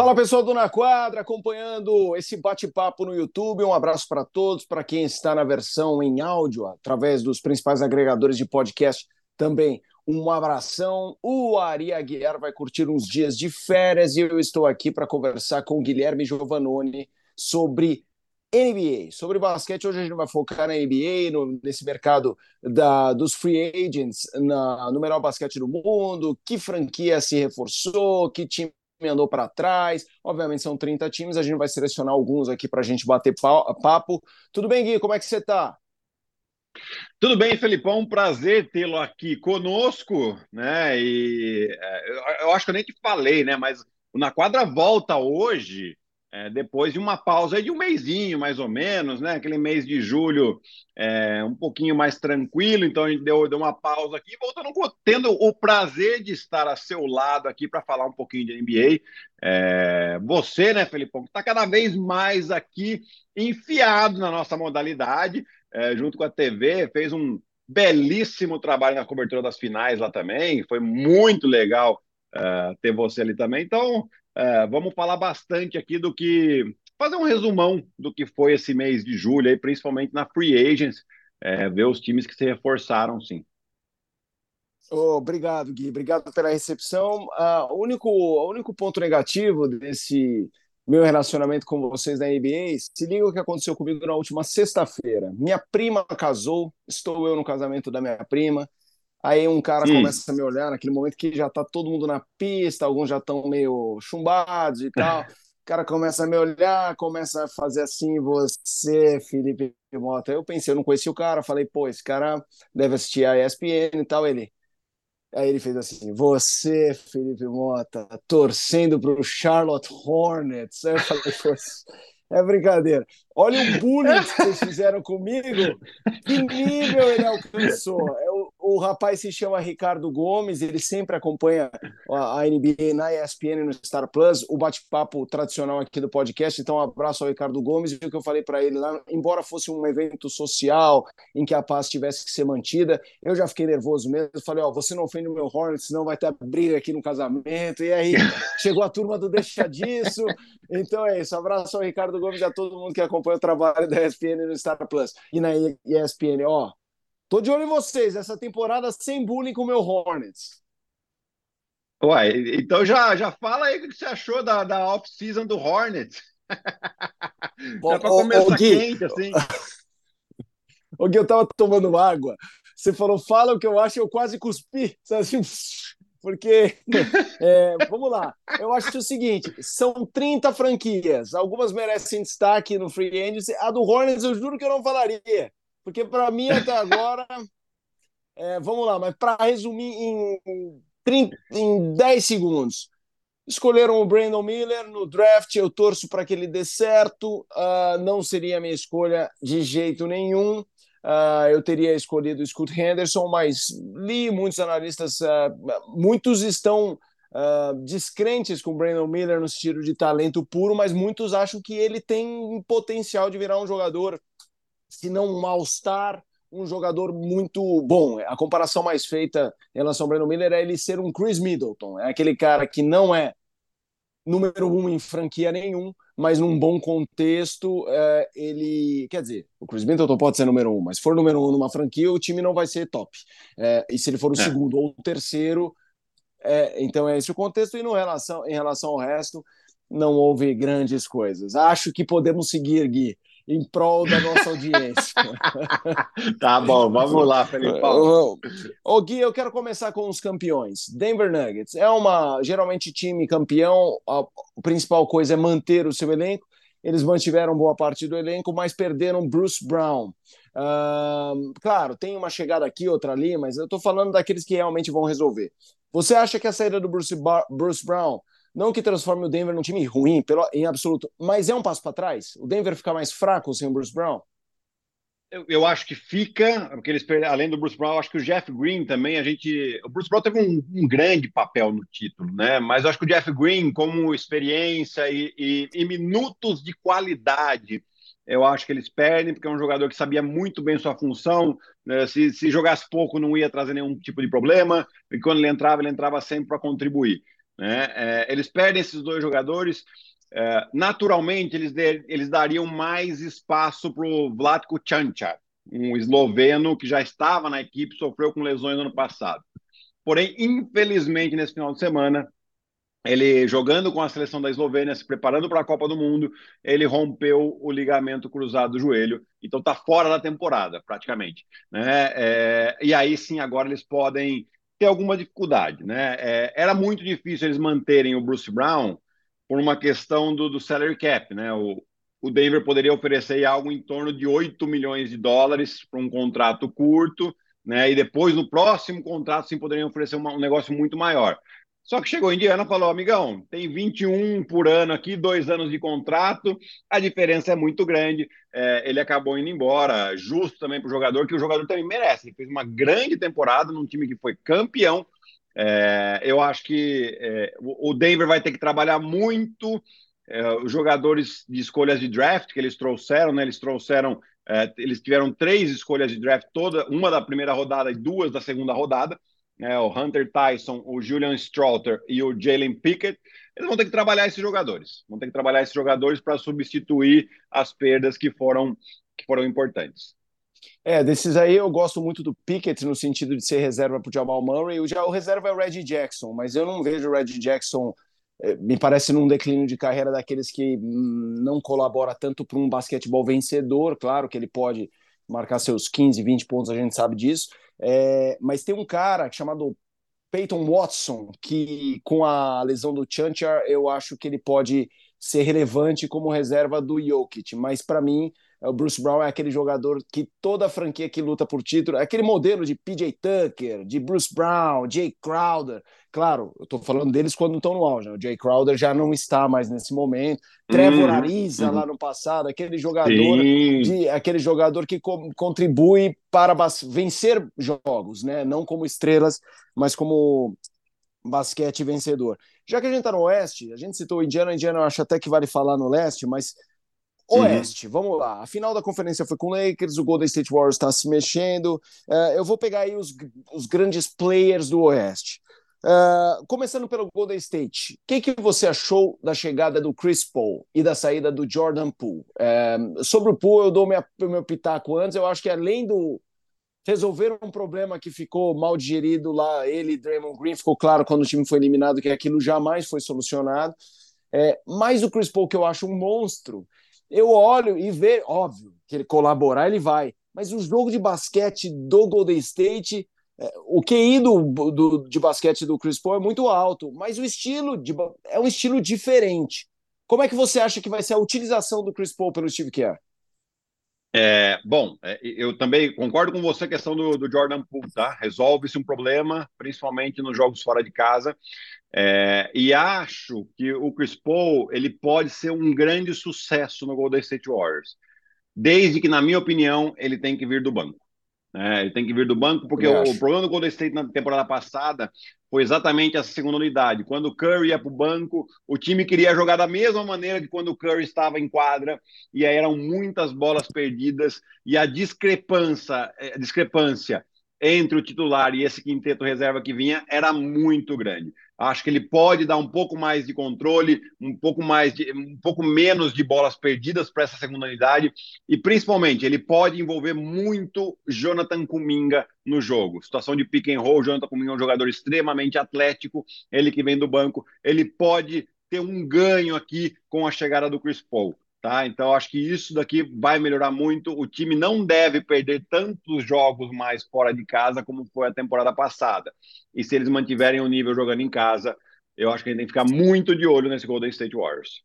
Fala pessoal do Na Quadra, acompanhando esse bate-papo no YouTube. Um abraço para todos, para quem está na versão em áudio, através dos principais agregadores de podcast, também um abração. O Ari Aguiar vai curtir uns dias de férias e eu estou aqui para conversar com o Guilherme Giovanoni sobre NBA, sobre basquete. Hoje a gente vai focar na NBA, no, nesse mercado da, dos free agents, na, no melhor basquete do mundo, que franquia se reforçou, que time andou para trás. Obviamente são 30 times, a gente vai selecionar alguns aqui para a gente bater papo. Tudo bem, Gui? Como é que você está? Tudo bem, Felipão, um prazer tê-lo aqui conosco, né? E é, eu acho que eu nem te falei, né? Mas Na Quadra volta hoje é, depois de uma pausa de um mêsinho, mais ou menos, né? Aquele mês de julho é, um pouquinho mais tranquilo, então a gente deu, deu uma pausa aqui, voltando tendo o prazer de estar a seu lado aqui para falar um pouquinho de NBA. É, você, né, Felipão, que está cada vez mais aqui enfiado na nossa modalidade, é, junto com a TV, fez um belíssimo trabalho na cobertura das finais lá também, foi muito legal uh, ter você ali também. Então, é, vamos falar bastante aqui do que. fazer um resumão do que foi esse mês de julho, aí, principalmente na Free Agents, é, ver os times que se reforçaram, sim. Oh, obrigado, Gui. Obrigado pela recepção. Uh, o, único, o único ponto negativo desse meu relacionamento com vocês na NBA, se liga o que aconteceu comigo na última sexta-feira. Minha prima casou, estou eu no casamento da minha prima. Aí um cara hum. começa a me olhar naquele momento que já tá todo mundo na pista, alguns já estão meio chumbados e tal. O cara começa a me olhar, começa a fazer assim, você, Felipe Mota. Eu pensei, eu não conhecia o cara, falei, pô, esse cara deve assistir a ESPN e tal. Ele. Aí ele fez assim: Você, Felipe Mota, torcendo para o Charlotte Hornets. Aí eu falei: é brincadeira. Olha o bullying que vocês fizeram comigo. Que nível ele alcançou. O, rapaz se chama Ricardo Gomes, ele sempre acompanha a NBA na ESPN no Star Plus, o bate-papo tradicional aqui do podcast. Então, um abraço ao Ricardo Gomes. E o que eu falei para ele lá, embora fosse um evento social em que a paz tivesse que ser mantida, eu já fiquei nervoso mesmo. Falei: Ó, oh, você não ofende o meu Hornets, senão vai ter briga aqui no casamento. E aí chegou a turma do Deixa Disso. Então é isso. Abraço ao Ricardo Gomes e a todo mundo que acompanha o trabalho da ESPN no Star Plus e na ESPN. Ó, Tô de olho em vocês, essa temporada sem bullying com o meu Hornets. Uai, então já, já fala aí o que você achou da, da off-season do Hornets. Bom, já para começar Gui, quente, assim. O Gui, eu tava tomando água. Você falou, fala o que eu acho, eu quase cuspi. Assim, porque, é, vamos lá, eu acho o seguinte: são 30 franquias, algumas merecem destaque no Free Agency. A do Hornets, eu juro que eu não falaria. Porque para mim até agora, é, vamos lá, mas para resumir em, 30, em 10 segundos. Escolheram o Brandon Miller no draft, eu torço para que ele dê certo. Uh, não seria a minha escolha de jeito nenhum. Uh, eu teria escolhido o Scott Henderson, mas li muitos analistas, uh, muitos estão uh, descrentes com o Brandon Miller no sentido de talento puro, mas muitos acham que ele tem potencial de virar um jogador se não um All-Star, um jogador muito bom. A comparação mais feita em relação ao Brandon Miller é ele ser um Chris Middleton. É aquele cara que não é número um em franquia nenhum, mas num bom contexto, é, ele. Quer dizer, o Chris Middleton pode ser número um, mas se for número um numa franquia, o time não vai ser top. É, e se ele for o é. segundo ou o terceiro, é, então é esse o contexto. E no relação, em relação ao resto, não houve grandes coisas. Acho que podemos seguir, Gui em prol da nossa audiência. tá bom, vamos lá, Felipe. Ô Gui, eu quero começar com os campeões. Denver Nuggets é uma geralmente time campeão, a, principal coisa é manter o seu elenco. Eles mantiveram boa parte do elenco, mas perderam Bruce Brown. Uh, claro, tem uma chegada aqui, outra ali, mas eu estou falando daqueles que realmente vão resolver. Você acha que a saída do Bruce, Bruce Brown não que transforme o Denver num time ruim, pelo, em absoluto, mas é um passo para trás? O Denver fica mais fraco sem o Bruce Brown? Eu, eu, acho que fica, porque eles além do Bruce Brown, acho que o Jeff Green também, a gente. O Bruce Brown teve um, um grande papel no título, né? Mas eu acho que o Jeff Green, como experiência e, e, e minutos de qualidade, eu acho que eles perdem, porque é um jogador que sabia muito bem sua função. Né? Se, se jogasse pouco, não ia trazer nenhum tipo de problema. E quando ele entrava, ele entrava sempre para contribuir. Né? É, eles perdem esses dois jogadores. É, naturalmente, eles, de, eles dariam mais espaço para o Vlatko Čančar, um esloveno que já estava na equipe, sofreu com lesões no ano passado. Porém, infelizmente, nesse final de semana, ele jogando com a seleção da Eslovênia, se preparando para a Copa do Mundo, ele rompeu o ligamento cruzado do joelho, então está fora da temporada, praticamente. Né? É, e aí sim, agora eles podem ter alguma dificuldade. Né? É, era muito difícil eles manterem o Bruce Brown por uma questão do, do salary cap. Né? O, o Denver poderia oferecer algo em torno de 8 milhões de dólares para um contrato curto, né? e depois no próximo contrato sim poderiam oferecer uma, um negócio muito maior. Só que chegou Indiana e falou: amigão, tem 21 por ano aqui, dois anos de contrato, a diferença é muito grande. É, ele acabou indo embora, justo também para o jogador, que o jogador também merece. Ele fez uma grande temporada num time que foi campeão. É, eu acho que é, o Denver vai ter que trabalhar muito. É, os jogadores de escolhas de draft que eles trouxeram, né? Eles trouxeram, é, eles tiveram três escolhas de draft, toda, uma da primeira rodada e duas da segunda rodada né, o Hunter Tyson, o Julian Strauter e o Jalen Pickett, eles vão ter que trabalhar esses jogadores. Vão ter que trabalhar esses jogadores para substituir as perdas que foram, que foram importantes. É, desses aí eu gosto muito do Pickett no sentido de ser reserva para o Jamal Murray. O, o reserva é o Red Jackson, mas eu não vejo o Red Jackson, é, me parece num declínio de carreira daqueles que hum, não colabora tanto para um basquetebol vencedor. Claro que ele pode marcar seus 15, 20 pontos, a gente sabe disso, é, mas tem um cara chamado Peyton Watson, que com a lesão do Chanchar, eu acho que ele pode ser relevante como reserva do Jokic, mas para mim o Bruce Brown é aquele jogador que toda franquia que luta por título, é aquele modelo de PJ Tucker, de Bruce Brown, Jay Crowder. Claro, eu estou falando deles quando estão no auge. Né? O Jay Crowder já não está mais nesse momento. Trevor uhum, Ariza uhum. lá no passado, aquele jogador, de, aquele jogador que co contribui para vencer jogos, né? Não como estrelas, mas como basquete vencedor. Já que a gente está no Oeste, a gente citou o Indiana, Indiana eu acho até que vale falar no Leste, mas. Oeste, uhum. vamos lá. A final da conferência foi com o Lakers, o Golden State Warriors está se mexendo. Uh, eu vou pegar aí os, os grandes players do Oeste. Uh, começando pelo Golden State, o que, que você achou da chegada do Chris Paul e da saída do Jordan Poole? Uh, sobre o Poole, eu dou minha, meu pitaco antes. Eu acho que além do resolver um problema que ficou mal digerido lá, ele e Draymond Green, ficou claro quando o time foi eliminado que aquilo jamais foi solucionado. É, mas o Chris Paul, que eu acho um monstro, eu olho e vejo, óbvio, que ele colaborar, ele vai. Mas o jogo de basquete do Golden State, o QI do, do, de basquete do Chris Paul é muito alto, mas o estilo de, é um estilo diferente. Como é que você acha que vai ser a utilização do Chris Paul pelo Steve Kerr? É, bom, é, eu também concordo com você a questão do, do Jordan Poole, tá? Resolve-se um problema, principalmente nos jogos fora de casa. É, e acho que o Chris Paul ele pode ser um grande sucesso no Golden State Warriors, desde que, na minha opinião, ele tem que vir do banco. Né? Ele tem que vir do banco, porque o, o, problema do Golden State na temporada passada foi exatamente essa segunda unidade. Quando o Curry ia para o banco, o time queria jogar da mesma maneira que quando o Curry estava em quadra, e aí eram muitas bolas perdidas, e a discrepância, a discrepância entre o titular e esse quinteto reserva que vinha era muito grande. Acho que ele pode dar um pouco mais de controle, um pouco mais de, um pouco menos de bolas perdidas para essa segunda unidade e principalmente ele pode envolver muito Jonathan Kuminga no jogo. Situação de pick and roll, Jonathan Kuminga é um jogador extremamente atlético, ele que vem do banco, ele pode ter um ganho aqui com a chegada do Chris Paul. Tá? Então, acho que isso daqui vai melhorar muito. O time não deve perder tantos jogos mais fora de casa como foi a temporada passada. E se eles mantiverem o nível jogando em casa, eu acho que a gente tem que ficar muito de olho nesse Golden State Warriors.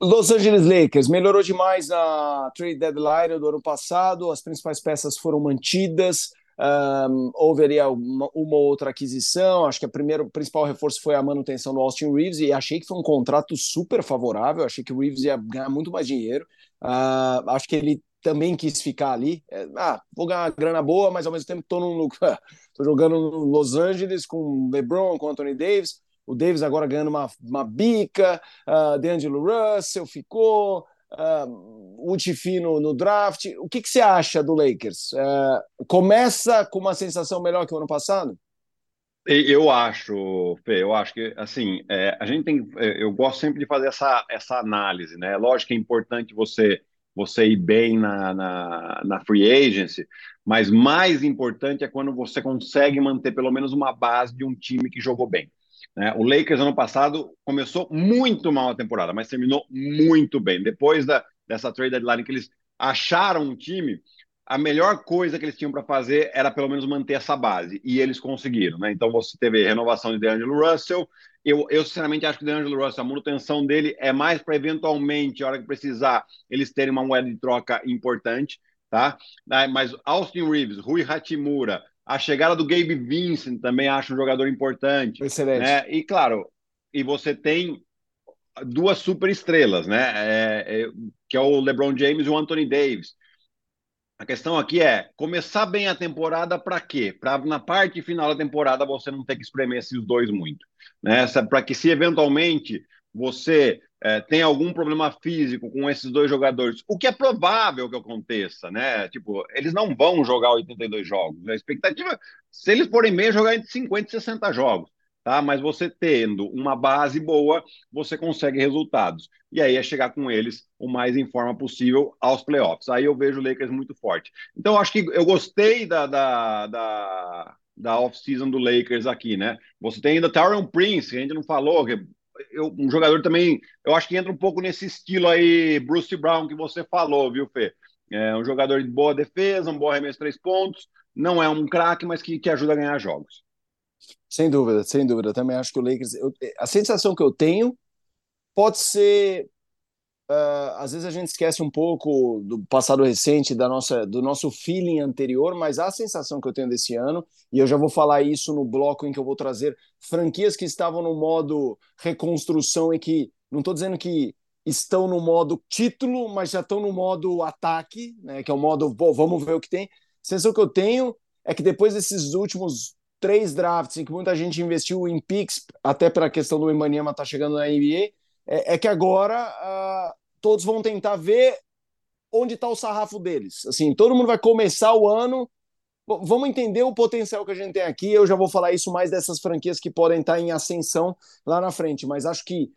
Los Angeles Lakers melhorou demais na trade deadline do ano passado, as principais peças foram mantidas. Um, houve ali uma, uma, outra aquisição. Acho que a primeira, o principal reforço foi a manutenção do Austin Reeves e achei que foi um contrato super favorável. Achei que o Reeves ia ganhar muito mais dinheiro. Uh, acho que ele também quis ficar ali. É, ah, vou ganhar uma grana boa, mas ao mesmo tempo estou tô, jogando no Los Angeles com LeBron, com Anthony Davis. O Davis agora ganhando uma, uma bica, uh, D'Angelo Russell ficou, uh, o Tifino no draft. O que, que você acha do Lakers? Uh, começa com uma sensação melhor que o ano passado? Eu acho, Fê, eu acho que assim, é, a gente tem, é, eu gosto sempre de fazer essa, essa análise, né? Lógico que é importante você você ir bem na, na, na free agency, mas mais importante é quando você consegue manter pelo menos uma base de um time que jogou bem. Né? O Lakers ano passado começou muito mal a temporada, mas terminou muito bem. Depois da, dessa trade deadline que eles acharam um time, a melhor coisa que eles tinham para fazer era pelo menos manter essa base, e eles conseguiram. Né? Então você teve renovação de DeAngelo Russell. Eu, eu sinceramente acho que o DeAngelo Russell, a manutenção dele é mais para eventualmente, a hora que precisar, eles terem uma moeda de troca importante. Tá? Mas Austin Reeves, Rui Hachimura, a chegada do Gabe Vincent também acho um jogador importante. Excelente. Né? E claro, e você tem duas super estrelas, né? É, é, que é o LeBron James e o Anthony Davis. A questão aqui é começar bem a temporada para quê? Para na parte final da temporada você não ter que espremer esses dois muito, né? Para que se eventualmente você é, tem algum problema físico com esses dois jogadores, o que é provável que aconteça, né? Tipo, eles não vão jogar 82 jogos. A expectativa, se eles forem bem, é jogar entre 50 e 60 jogos tá? Mas você tendo uma base boa, você consegue resultados. E aí é chegar com eles o mais em forma possível aos playoffs. Aí eu vejo o Lakers muito forte. Então, acho que eu gostei da, da, da, da off-season do Lakers aqui, né? Você tem ainda Tyron Prince, que a gente não falou, que eu, um jogador também, eu acho que entra um pouco nesse estilo aí, Bruce Brown, que você falou, viu, Fê? É um jogador de boa defesa, um bom arremesso de três pontos, não é um craque, mas que, que ajuda a ganhar jogos. Sem dúvida, sem dúvida. Também acho que o Lakers. Eu, a sensação que eu tenho pode ser. Uh, às vezes a gente esquece um pouco do passado recente, da nossa, do nosso feeling anterior, mas a sensação que eu tenho desse ano, e eu já vou falar isso no bloco em que eu vou trazer franquias que estavam no modo reconstrução e que não estou dizendo que estão no modo título, mas já estão no modo ataque, né, que é o modo, pô, vamos ver o que tem. A sensação que eu tenho é que depois desses últimos três drafts em que muita gente investiu em picks, até pela questão do Emaniama estar tá chegando na NBA, é, é que agora uh, todos vão tentar ver onde está o sarrafo deles. Assim, todo mundo vai começar o ano. Vamos entender o potencial que a gente tem aqui. Eu já vou falar isso mais dessas franquias que podem estar tá em ascensão lá na frente, mas acho que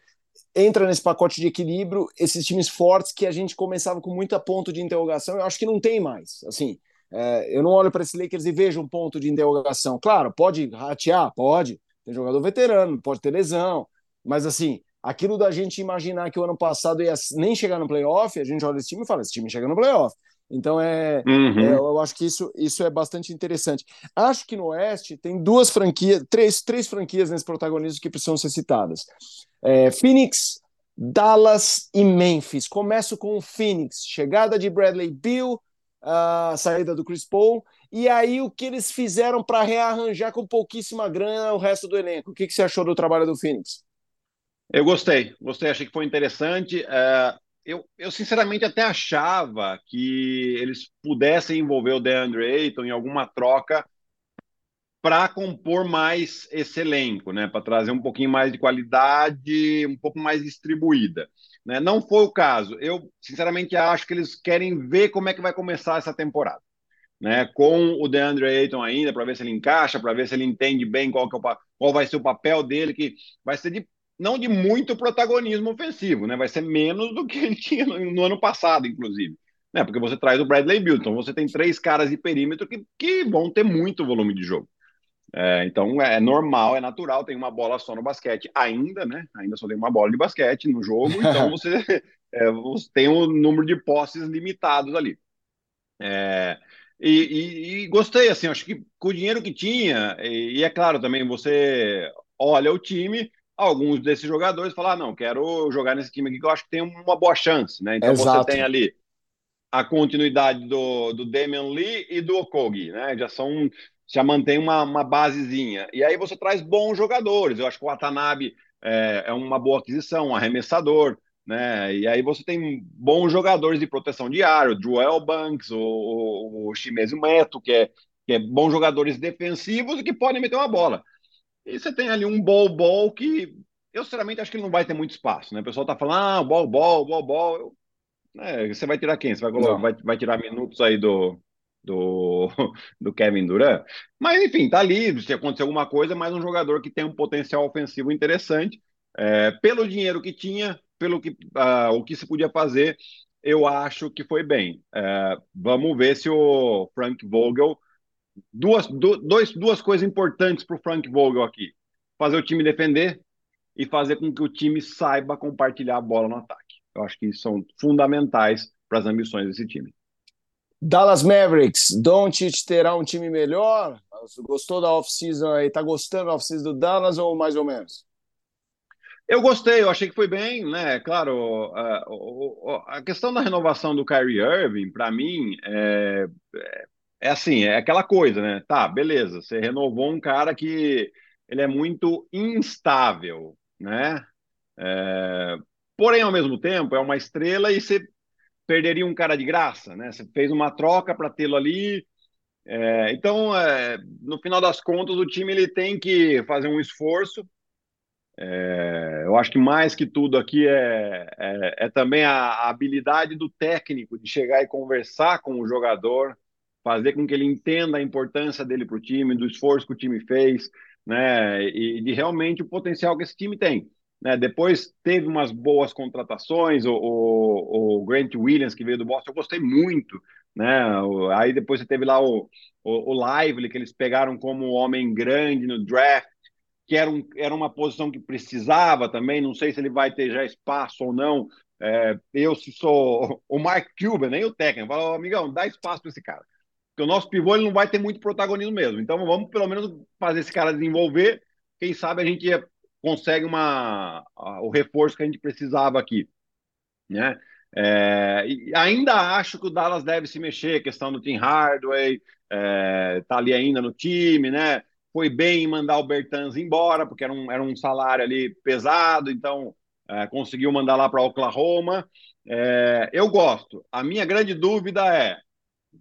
entra nesse pacote de equilíbrio esses times fortes que a gente começava com muita ponto de interrogação. Eu acho que não tem mais. Assim, é, eu não olho para esse Lakers e vejo um ponto de interrogação. Claro, pode ratear, pode. Tem jogador veterano, pode ter lesão. Mas assim, aquilo da gente imaginar que o ano passado ia nem chegar no playoff, a gente olha esse time e fala: esse time chega no playoff. Então é, uhum. é, eu acho que isso, isso é bastante interessante. Acho que no Oeste tem duas franquias, três, três franquias nesse protagonismo que precisam ser citadas: é, Phoenix, Dallas e Memphis. Começo com o Phoenix, chegada de Bradley Bill, a saída do Chris Paul. E aí, o que eles fizeram para rearranjar com pouquíssima grana o resto do elenco? O que, que você achou do trabalho do Phoenix? Eu gostei, gostei, achei que foi interessante. Uh, eu, eu, sinceramente, até achava que eles pudessem envolver o DeAndre Ayton em alguma troca para compor mais esse elenco, né? para trazer um pouquinho mais de qualidade, um pouco mais distribuída. Né? Não foi o caso. Eu, sinceramente, acho que eles querem ver como é que vai começar essa temporada. Né? Com o DeAndre Ayton ainda, para ver se ele encaixa, para ver se ele entende bem qual, é o, qual vai ser o papel dele, que vai ser de, não de muito protagonismo ofensivo, né? vai ser menos do que ele tinha no, no ano passado, inclusive. Né? Porque você traz o Bradley Bilton, você tem três caras de perímetro que, que vão ter muito volume de jogo. É, então é normal, é natural, tem uma bola só no basquete ainda, né? Ainda só tem uma bola de basquete no jogo, então você, é, você tem um número de posses limitados ali. É, e, e, e, gostei, assim, acho que com o dinheiro que tinha, e, e, é claro também, você olha o time, alguns desses jogadores falam, ah, não, quero jogar nesse time aqui que eu acho que tem uma boa chance, né? Então Exato. você tem ali a continuidade do, do Damian Lee e do Okogi, né? Já são já mantém uma, uma basezinha. E aí você traz bons jogadores. Eu acho que o Watanabe é, é uma boa aquisição, um arremessador. Né? E aí você tem bons jogadores de proteção de ar, o Joel Banks, o, o, o Shimezu Meto, que é, que é bons jogadores defensivos e que podem meter uma bola. E você tem ali um ball ball que eu sinceramente acho que ele não vai ter muito espaço, né? O pessoal tá falando, ah, ball ball, ball ball. Eu, né? Você vai tirar quem? Você vai, colocar, vai, vai tirar minutos aí do, do, do Kevin Durant. Mas, enfim, tá livre se acontecer alguma coisa, mas um jogador que tem um potencial ofensivo interessante. É, pelo dinheiro que tinha, pelo que, uh, o que se podia fazer, eu acho que foi bem. É, vamos ver se o Frank Vogel. Duas, du, dois, duas coisas importantes para o Frank Vogel aqui: fazer o time defender e fazer com que o time saiba compartilhar a bola no ataque. Eu acho que são fundamentais para as ambições desse time. Dallas Mavericks, Doncic terá um time melhor? Gostou da off-season aí? Tá gostando da off-season do Dallas ou mais ou menos? Eu gostei, eu achei que foi bem, né? Claro, a, a questão da renovação do Kyrie Irving, para mim, é, é assim, é aquela coisa, né? Tá, beleza, você renovou um cara que ele é muito instável, né? É, porém, ao mesmo tempo, é uma estrela e você perderia um cara de graça, né? Você fez uma troca para tê-lo ali. É, então, é, no final das contas, o time ele tem que fazer um esforço. É, eu acho que mais que tudo aqui é, é, é também a, a, habilidade do técnico de chegar e conversar com o jogador, fazer com que ele entenda a importância dele para o time, do esforço que o time fez, né? E de realmente o potencial que esse time tem. Né? Depois teve umas boas contratações, o, o, o, Grant Williams, que veio do Boston, eu gostei muito. Né? Aí depois você teve lá o, o, o Lively, que eles pegaram como homem grande no draft, que era, um, era uma posição que precisava também. Não sei se ele vai ter já espaço ou não. É, eu, se sou o Mark Cuban, nem o técnico, falo, amigão, dá espaço para esse cara. Porque o nosso pivô ele não vai ter muito protagonismo mesmo. Então vamos pelo menos fazer esse cara desenvolver. Quem sabe a gente consegue uma, o reforço que a gente precisava aqui. Né? É, ainda acho que o Dallas deve se mexer, questão do Tim Hardaway, é, tá ali ainda no time, né? Foi bem em mandar o Bertans embora, porque era um, era um salário ali pesado, então é, conseguiu mandar lá para Oklahoma. É, eu gosto. A minha grande dúvida é: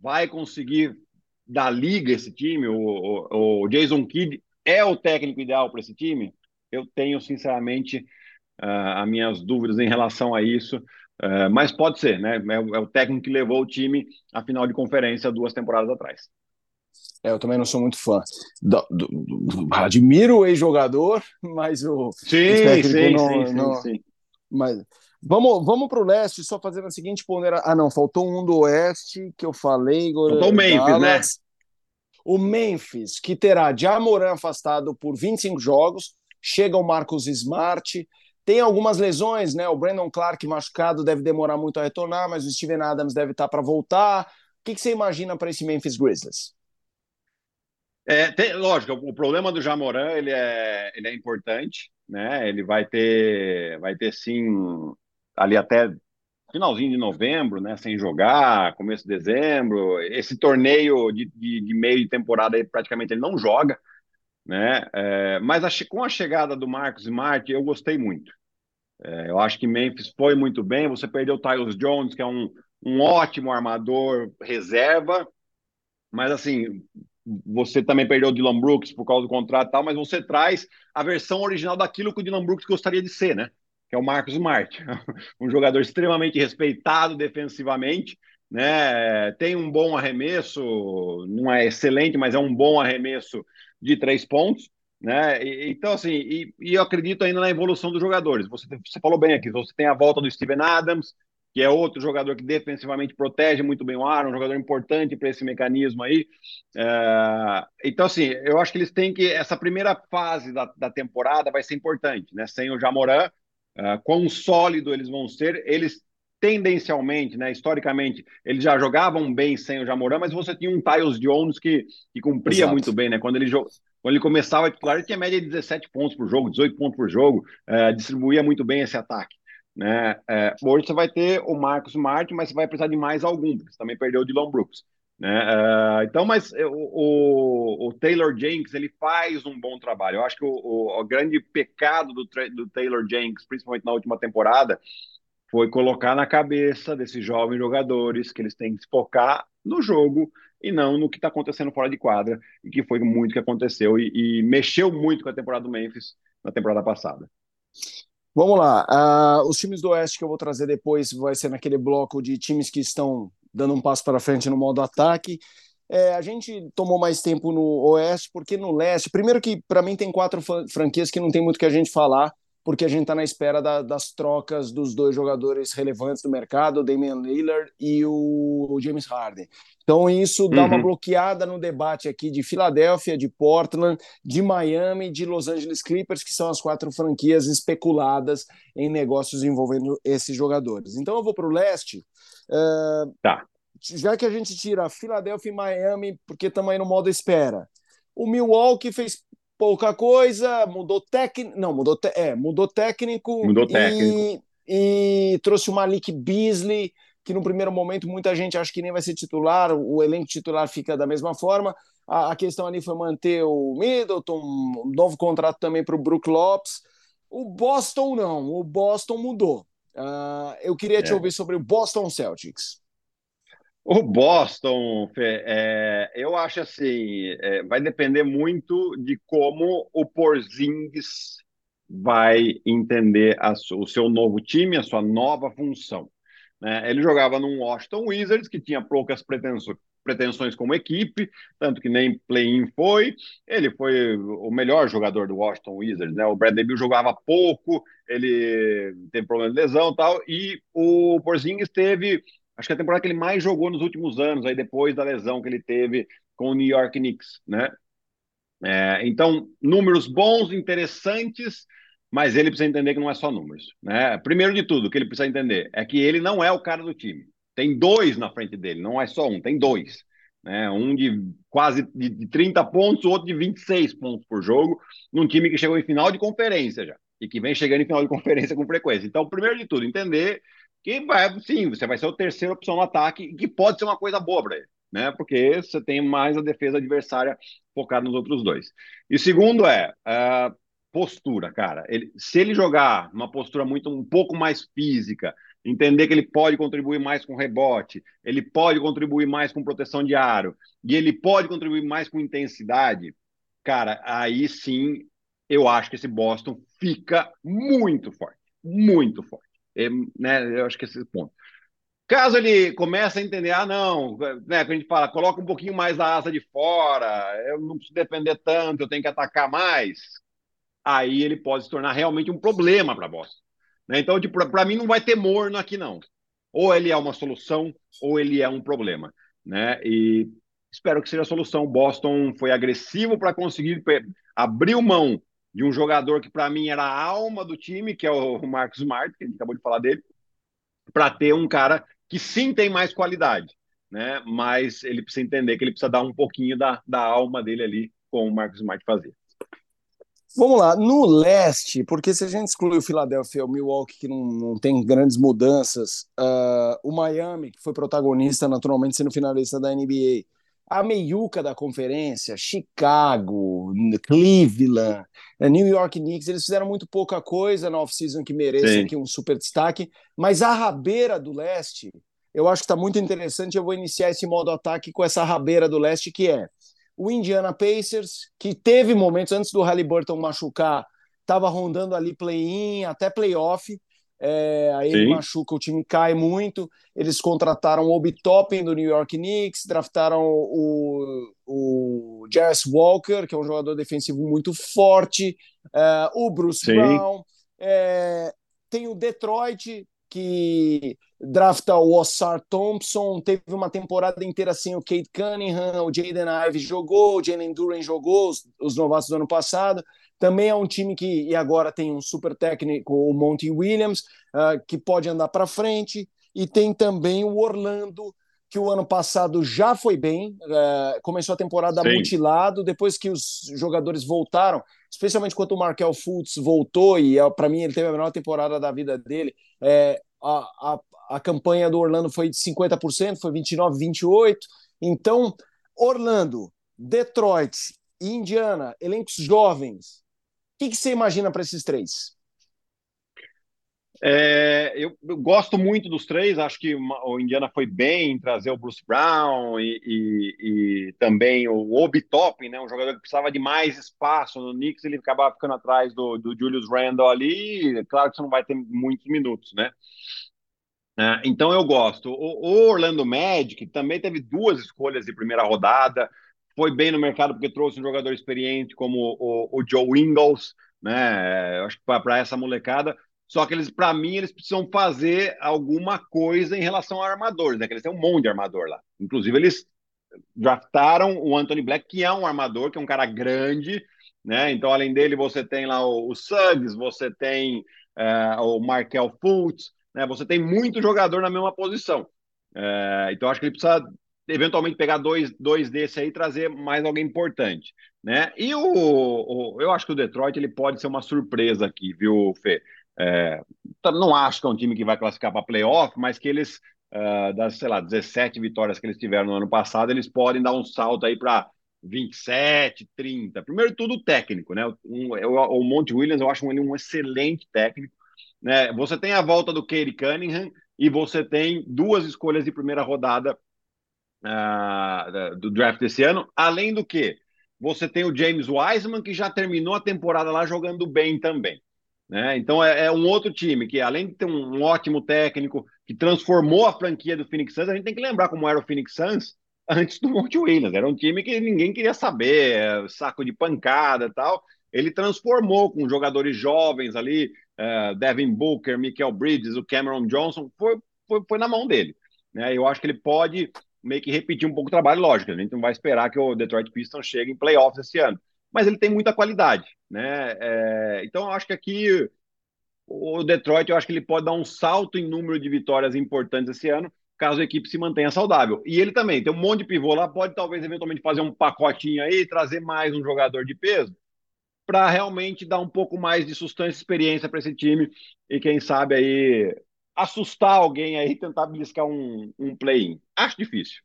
vai conseguir dar liga esse time? O, o, o Jason Kidd é o técnico ideal para esse time? eu tenho, sinceramente, uh, as minhas dúvidas em relação a isso. Uh, mas pode ser, né? É, é, o técnico que levou o time à final de conferência duas temporadas atrás. É, eu também não sou muito fã. Do, do, do, admiro o ex-jogador, mas o, sim, o técnico sim, não, sim, não, sim, Mas vamos, vamos para o leste, só fazendo a seguinte ponderação. Ah, não, faltou um do oeste que eu falei. Faltou o Memphis, né? O Memphis, que terá Jamoran afastado por 25 jogos, chega o Marcos Smart. Tem algumas lesões, né? O Brandon Clark machucado deve demorar muito a retornar, mas o Steven Adams deve estar para voltar. O que, que, você imagina para esse Memphis Grizzlies? É, tem, lógico, o problema do Jamoran ele é, ele é importante, né? Ele vai ter, vai ter sim ali até finalzinho de novembro, né? Sem jogar, começo de dezembro. Esse torneio de, de, de meio de temporada aí, praticamente ele não joga né? É, mas a, com a chegada do Marcos Smart, eu gostei muito. É, eu acho que Memphis foi muito bem. Você perdeu o Tyus Jones, que é um, um ótimo armador reserva, mas assim, você também perdeu o Dylan Brooks por causa do contrato e tal, mas você traz a versão original daquilo que o Dylan Brooks gostaria de ser, né? Que é o Marcos Smart, um jogador extremamente respeitado defensivamente, né? Tem um bom arremesso, não é excelente, mas é um bom arremesso de três pontos. Né? E, então, assim, e, e, eu acredito ainda na evolução dos jogadores. Você, você falou bem aqui, você tem a volta do Steven Adams, que é outro jogador que defensivamente protege muito bem o ar, um jogador importante para esse mecanismo aí. É, então, assim, eu acho que eles têm que. Essa primeira fase da, da temporada vai ser importante, né? Sem o Jamoran, é, quão sólido eles vão ser. Eles tendencialmente, né, historicamente, eles já jogavam bem sem o Jamoran, mas você tinha um Tyus Jones que, que cumpria Exato. muito bem, né? Quando ele, quando ele começava a titular, ele tinha média de 17 pontos por jogo, 18 pontos por jogo, é, distribuía muito bem esse ataque. Né? É, hoje você vai ter o Marcos Smart, mas você vai precisar de mais algum, porque você também perdeu o Dylan Brooks. Né? É, então, mas o, o, o, Taylor Jenks ele faz um bom trabalho. Eu acho que o, o, o grande pecado do, do Taylor Jenks, principalmente na última temporada, foi colocar na cabeça desses jovens jogadores que eles têm que se focar no jogo e não no que está acontecendo fora de quadra, e que foi muito que aconteceu e, e, mexeu muito com a temporada do Memphis na temporada passada. Vamos lá, uh, os times do Oeste que eu vou trazer depois vai ser naquele bloco de times que estão dando um passo para frente no modo ataque. É, a gente tomou mais tempo no Oeste, porque no Leste, primeiro que para mim tem quatro franquias que não tem muito que a gente falar, porque a gente está na espera da, das trocas dos dois jogadores relevantes do mercado, o Damian Lillard e o, o James Harden. Então isso dá uhum. uma bloqueada no debate aqui de Filadélfia, de Portland, de Miami, de Los Angeles Clippers, que são as quatro franquias especuladas em negócios envolvendo esses jogadores. Então eu vou para o leste. Uh, tá. Já que a gente tira Filadélfia e Miami, porque estamos aí no modo espera. O Milwaukee fez pouca coisa, mudou técnico, não, mudou, é, mudou técnico, mudou técnico. E, e, trouxe o Malik Beasley, que no primeiro momento muita gente acha que nem vai ser titular, o elenco titular fica da mesma forma. A, a questão ali foi manter o Middleton, um novo contrato também para o Brook Lopes. O Boston não, o Boston mudou. Uh, eu queria é. te ouvir sobre o Boston Celtics. O Boston, Fê, é, eu acho assim, é, vai depender muito de como o Porzingis vai entender a, o seu novo time, a sua nova função. Né? Ele jogava num Washington Wizards que tinha poucas pretensões, pretensões como equipe, tanto que nem play-in foi. Ele foi o melhor jogador do Washington Wizards, né? O Bradley Beal jogava pouco, ele teve problema de lesão e tal, e o Porzingis teve acho que a temporada que ele mais jogou nos últimos anos, aí depois da lesão que ele teve com o New York Knicks, né? É, então, números bons, interessantes, mas ele precisa entender que não é só números, né? Primeiro de tudo, o que ele precisa entender é que ele não é o cara do time. Tem dois na frente dele, não é só um, tem dois. Né? Um de quase de, de 30 pontos, o outro de 26 pontos por jogo, num time que chegou em final de conferência já, e que vem chegando em final de conferência com frequência. Então, primeiro de tudo, entender que vai, sim, você vai ser a terceira opção no ataque, que pode ser uma coisa boa para ele, né? Porque você tem mais a defesa adversária focada nos outros dois. E segundo é uh, postura, cara. Ele, se ele jogar uma postura muito um pouco mais física, entender que ele pode contribuir mais com rebote, ele pode contribuir mais com proteção de aro, e ele pode contribuir mais com intensidade, cara, aí sim eu acho que esse Boston fica muito forte, muito forte. É, né, eu acho que esse é ponto. Caso ele comece a entender, ah, não, né, a gente fala, coloca um pouquinho mais da asa de fora, eu não preciso defender tanto, eu tenho que atacar mais, aí ele pode se tornar realmente um problema para a Boston. Né? Então, para mim, não vai ter morno aqui, não. Ou ele é uma solução, ou ele é um problema. Né? E espero que seja a solução. Boston foi agressivo para conseguir abrir mão de um jogador que para mim era a alma do time, que é o Marcos Smart, que a gente acabou de falar dele, para ter um cara que sim tem mais qualidade, né? Mas ele precisa entender que ele precisa dar um pouquinho da, da alma dele ali, com o Marcos Smart fazer. Vamos lá, no leste, porque se a gente exclui o Philadelphia, o Milwaukee, que não, não tem grandes mudanças, uh, o Miami, que foi protagonista naturalmente sendo finalista da NBA, a meiuca da conferência, Chicago, Cleveland, eh, New York Knicks, eles fizeram muito pouca coisa na off-season que mereça aqui um super destaque, mas a rabeira do leste, eu acho que está muito interessante, eu vou iniciar esse modo ataque com essa rabeira do leste, que é o Indiana Pacers, que teve momentos antes do Halliburton machucar, estava rondando ali play-in, até playoff, é, aí Sim. ele machuca, o time cai muito. Eles contrataram o Obi Toppin do New York Knicks, draftaram o, o Jarvis Walker, que é um jogador defensivo muito forte, é, o Bruce Sim. Brown. É, tem o Detroit, que drafta o Ossar Thompson, teve uma temporada inteira sem o Kate Cunningham, o Jaden Ive jogou, o Jalen Duran jogou, os, os novatos do ano passado. Também é um time que e agora tem um super técnico, o Monty Williams, uh, que pode andar para frente. E tem também o Orlando, que o ano passado já foi bem, uh, começou a temporada Sim. mutilado, depois que os jogadores voltaram, especialmente quando o Markel Fultz voltou, e uh, para mim ele teve a melhor temporada da vida dele, é, a, a, a campanha do Orlando foi de 50%, foi 29, 28. Então, Orlando, Detroit e Indiana, elencos jovens, que, que você imagina para esses três? É, eu, eu, gosto muito dos três. Acho que o Indiana foi bem em trazer o Bruce Brown e, e, e também o Obi Toppin, né, um jogador que precisava de mais espaço no Knicks. Ele acabava ficando atrás do, do Julius Randle ali. Claro que você não vai ter muitos minutos, né? É, então eu gosto. O, o, Orlando Magic também teve duas escolhas de primeira rodada, foi bem no mercado porque trouxe um jogador experiente como o, o Joe Ingles, né? Acho que para essa molecada. Só que eles, para mim, eles precisam fazer alguma coisa em relação a armadores, né? Que eles têm um monte de armador lá. Inclusive, eles draftaram o Anthony Black, que é um armador, que é um cara grande, né? Então, além dele, você tem lá o, o Suggs, você tem uh, o Markel Fultz, né? Você tem muito jogador na mesma posição. Uh, então, acho que ele precisa eventualmente pegar dois, dois desses aí e trazer mais alguém importante, né? E o, o, eu acho que o Detroit ele pode ser uma surpresa aqui, viu, Fê? É, não acho que é um time que vai classificar para playoff, mas que eles uh, das, sei lá, 17 vitórias que eles tiveram no ano passado, eles podem dar um salto aí para 27, 30. Primeiro tudo, técnico, né? Um, eu, o Monte Williams, eu acho ele um excelente técnico. Né? Você tem a volta do Katie Cunningham e você tem duas escolhas de primeira rodada uh, do draft desse ano, além do que você tem o James Wiseman, que já terminou a temporada lá jogando bem também. Né? Então é, é, um outro time que, além de ter um, um, ótimo técnico que transformou a franquia do Phoenix Suns, a gente tem que lembrar como era o Phoenix Suns antes do Monte Williams. Era um time que ninguém queria saber, é, saco de pancada tal. Ele transformou com jogadores jovens ali, uh, Devin Booker, Michael Bridges, o Cameron Johnson, foi, foi, foi na mão dele. Né? Eu acho que ele pode meio que repetir um pouco o trabalho, lógico. A gente não vai esperar que o Detroit Pistons chegue em playoffs esse ano mas ele tem muita qualidade, né? É, então acho que aqui o Detroit, eu acho que ele pode dar um salto em número de vitórias importantes esse ano, caso a equipe se mantenha saudável. E ele também tem um monte de pivô lá, pode talvez eventualmente fazer um pacotinho aí, trazer mais um jogador de peso para realmente dar um pouco mais de sustância e experiência para esse time e quem sabe aí assustar alguém aí tentar beliscar um, um play-in. Acho difícil.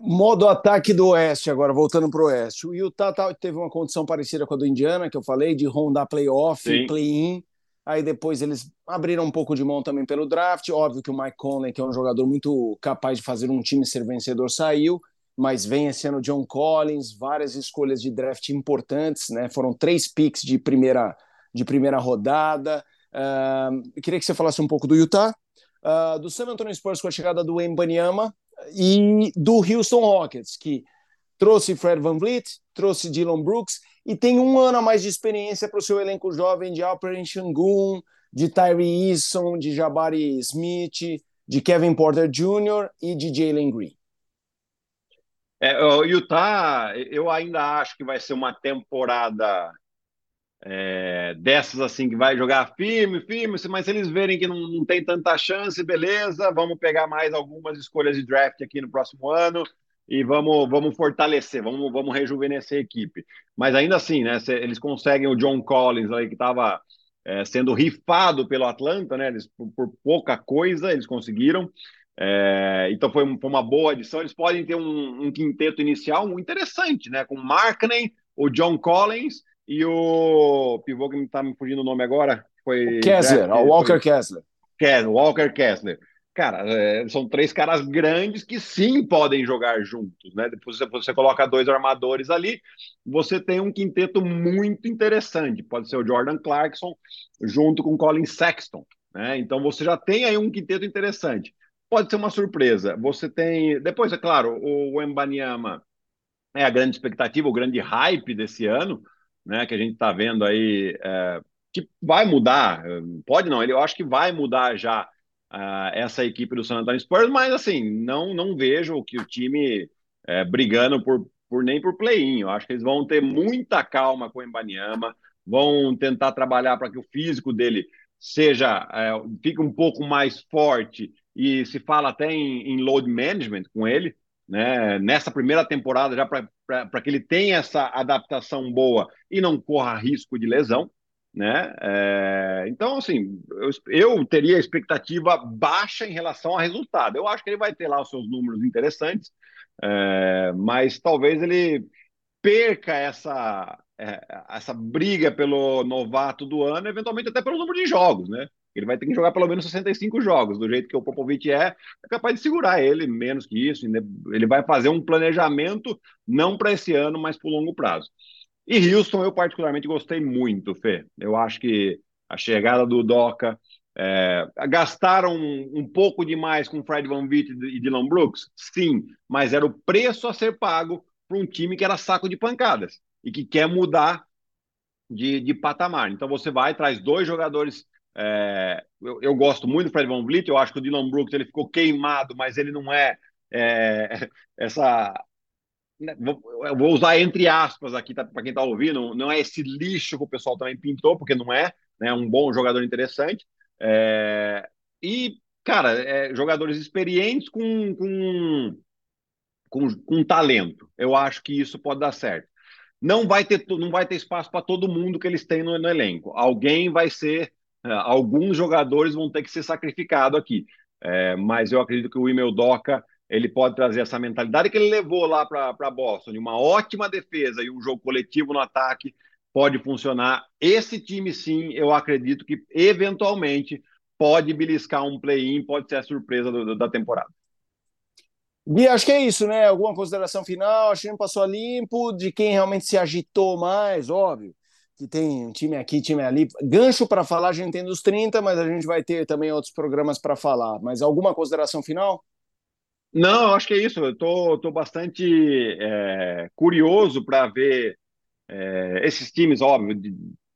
Modo ataque do Oeste, agora voltando para o Oeste. O Utah tá, teve uma condição parecida com a do Indiana, que eu falei, de rondar playoff play-in. Aí depois eles abriram um pouco de mão também pelo draft. Óbvio que o Mike Conley, que é um jogador muito capaz de fazer um time ser vencedor, saiu. Mas vem esse ano John Collins, várias escolhas de draft importantes, né? Foram três picks de primeira, de primeira rodada. Uh, queria que você falasse um pouco do Utah. Uh, do San Antonio Spurs com a chegada do Embanyama, e do Houston Rockets, que trouxe Fred Van Vliet, trouxe Dylan Brooks e tem um ano a mais de experiência para o seu elenco jovem de Alperen Shangun, de Tyree Eason, de Jabari Smith, de Kevin Porter Jr. e de Jalen Green. É, o Utah, eu ainda acho que vai ser uma temporada é, dessas assim que vai jogar firme, firme, mas se eles verem que não, não tem tanta chance, beleza, vamos pegar mais algumas escolhas de draft aqui no próximo ano e vamos, vamos fortalecer, vamos, vamos rejuvenescer a equipe. Mas ainda assim, né, eles conseguem o John Collins aí que estava é, sendo rifado pelo Atlanta, né, eles, por, por pouca coisa eles conseguiram. É, então foi, foi, uma boa adição. Eles podem ter um, um quinteto inicial interessante, né? Com Markkanen, o John Collins e o pivô que está me fugindo o nome agora foi. O Kessler, o Walker Kessler. Kessler, Walker Kessler. Cara, é, são três caras grandes que sim podem jogar juntos, né? Depois você, você coloca dois armadores ali, você tem um quinteto muito interessante. Pode ser o Jordan Clarkson junto com o Colin Sexton, né? Então você já tem aí um quinteto interessante. Pode ser uma surpresa. Você tem. Depois, é claro, o Embanyama é a grande expectativa, o grande hype desse ano né, que a gente está vendo aí, é, que vai mudar, pode não, eu acho que vai mudar já uh, essa equipe do San Antonio Spurs, mas assim, não, não vejo que o time é, brigando por, por nem por play-in, eu acho que eles vão ter muita calma com o Embanyama, vão tentar trabalhar para que o físico dele seja, é, fique um pouco mais forte, e se fala até em, em load management com ele, né, nessa primeira temporada, já para que ele tenha essa adaptação boa e não corra risco de lesão. Né? É, então, assim, eu, eu, teria expectativa baixa em relação ao resultado. Eu acho que ele vai ter lá os seus números interessantes, é, mas talvez ele perca essa, é, essa briga pelo novato do ano, eventualmente até pelo número de jogos, né? Ele vai ter que jogar pelo menos 65 jogos, do jeito que o Popovich é, é capaz de segurar ele menos que isso. Ele vai fazer um planejamento não para esse ano, mas para o longo prazo. E Houston, eu particularmente gostei muito, Fê. Eu acho que a chegada do Doca, É, gastaram um, um, pouco demais com Fred Van Vliet e Dylan Brooks? Sim, mas era o preço a ser pago para um time que era saco de pancadas e que quer mudar de, de patamar. Então você vai, traz dois jogadores. É, eu, eu, gosto muito do Fred Van Vliet, eu acho que o Dylan Brooks ele ficou queimado, mas ele não é, é essa né, eu vou usar entre aspas aqui tá, para quem está ouvindo, não é esse lixo que o pessoal também pintou, porque não é, né? Um bom jogador interessante. É, e, cara, é, jogadores experientes com, com, com, com talento. Eu acho que isso pode dar certo. Não vai ter, não vai ter espaço para todo mundo que eles têm no, no elenco. Alguém vai ser, alguns jogadores vão ter que ser sacrificados aqui. É, mas eu acredito que o Imel Doca ele pode trazer essa mentalidade que ele levou lá para Boston, uma ótima defesa e um jogo coletivo no ataque pode funcionar. Esse time, sim, eu acredito que eventualmente pode beliscar um play-in, pode ser a surpresa do, do, da temporada. Gui, acho que é isso, né? Alguma consideração final? Acho que não passou a limpo de quem realmente se agitou mais, óbvio. Que tem um time aqui, time ali. Gancho para falar, a gente tem dos 30, mas a gente vai ter também outros programas para falar. Mas alguma consideração final? Não, acho que é isso. Eu tô, tô bastante é, curioso para ver é, esses times, óbvio, de,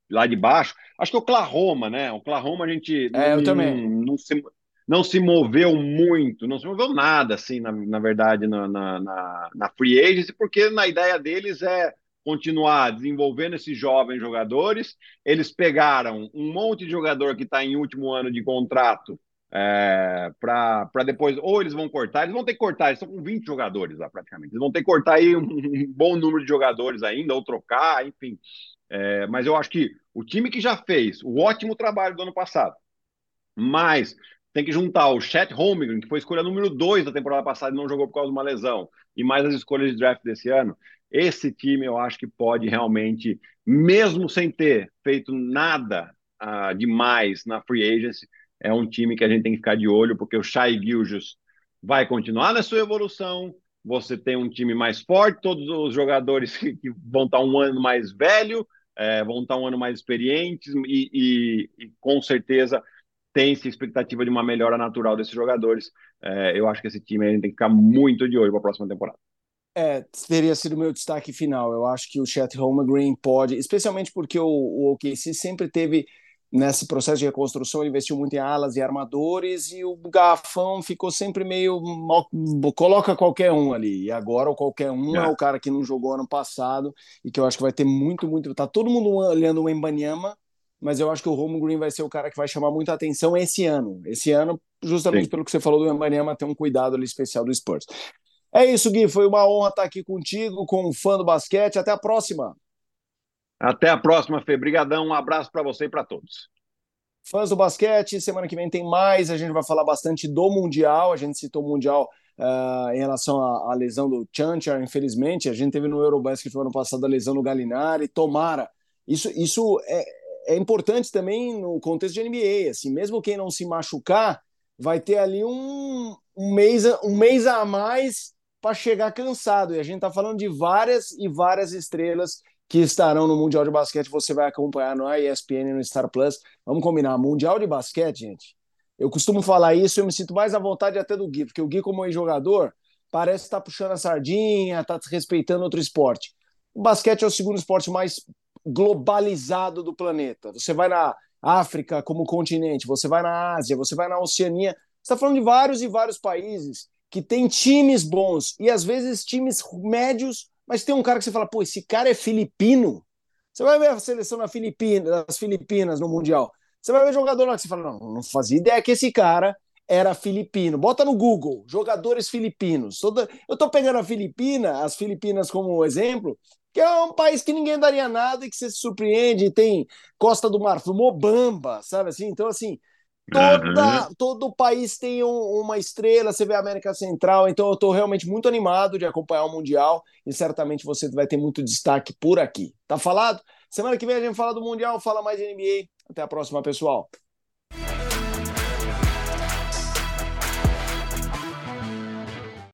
lá de baixo. Acho que o Oklahoma, né? O Oklahoma a gente é, não, não, não, se, não se moveu muito, não se moveu nada, assim, na, na verdade, na, na, na free agency, porque na ideia deles é continuar desenvolvendo esses jovens jogadores. Eles pegaram um monte de jogador que está em último ano de contrato é, para depois, ou eles vão cortar, eles vão ter que cortar, eles estão com 20 jogadores lá praticamente, eles vão ter que cortar aí um, um bom número de jogadores ainda, ou trocar, enfim. É, mas eu acho que o time que já fez o ótimo trabalho do ano passado, mas tem que juntar o Chet Holmgren, que foi escolha número 2 da temporada passada e não jogou por causa de uma lesão, e mais as escolhas de draft desse ano, esse time eu acho que pode realmente, mesmo sem ter feito nada uh, demais na free agency, é um time que a gente tem que ficar de olho, porque o Shai Gilgis vai continuar na sua evolução. Você tem um time mais forte, todos os jogadores que, que vão estar um ano mais velho, é, vão estar um ano mais experientes, e, e, e com certeza tem-se expectativa de uma melhora natural desses jogadores. É, eu acho que esse time a gente tem que ficar muito de olho para a próxima temporada. É, teria sido o meu destaque final. Eu acho que o Chet Holmgren pode, especialmente porque o, o OKC sempre teve nesse processo de reconstrução, ele investiu muito em alas e armadores e o garrafão ficou sempre meio coloca qualquer um ali. E agora o qualquer um é. é. o cara que não jogou ano passado e que eu acho que vai ter muito, muito. Tá todo mundo olhando o Embanyama, mas eu acho que o Home Green vai ser o cara que vai chamar muita atenção esse ano. Esse ano, justamente Sim. pelo que você falou do Embanyama, ter um cuidado ali especial do Spurs. É isso, Gui. Foi uma honra estar aqui contigo, com um fã do basquete. Até a próxima. Até a próxima, Fê. Brigadão, um abraço para você e para todos. Fãs do basquete, semana que vem tem mais. A gente vai falar bastante do Mundial. A gente citou o Mundial uh, em relação à, à, lesão do Chanchar, infelizmente. A gente teve no Eurobasket no ano passado a lesão do Galinari. Tomara. Isso, isso é, é importante também no contexto de NBA. Assim, mesmo quem não se machucar, vai ter ali um, um, mês, um mês a mais para chegar cansado. E a gente está falando de várias e várias estrelas que estarão no Mundial de Basquete, você vai acompanhar no ESPN no Star Plus. Vamos combinar, Mundial de Basquete, gente. Eu costumo falar isso, eu me sinto mais à vontade até do Gui, porque o Gui, como jogador, parece estar tá puxando a sardinha, está respeitando outro esporte. O basquete é o segundo esporte mais globalizado do planeta. Você vai na África como continente, você vai na Ásia, você vai na Oceania. Você está falando de vários e vários países que têm times bons e às vezes times médios mas tem um cara que você fala, pô, esse cara é filipino. Você vai ver a seleção na Filipina, das Filipinas no Mundial. Você vai ver jogador lá que você fala, não, não fazia ideia que esse cara era filipino. Bota no Google, jogadores filipinos. Toda... Eu tô pegando a Filipina, as Filipinas como exemplo, que é um país que ninguém daria nada e que você se surpreende, tem Costa do Marfim, Mobamba, sabe assim? Então, assim, Toda, uhum. Todo o país tem um, uma estrela, você vê a América Central, então eu estou realmente muito animado de acompanhar o Mundial e certamente você vai ter muito destaque por aqui. Tá falado? Semana que vem a gente fala do Mundial, fala mais de NBA. Até a próxima, pessoal.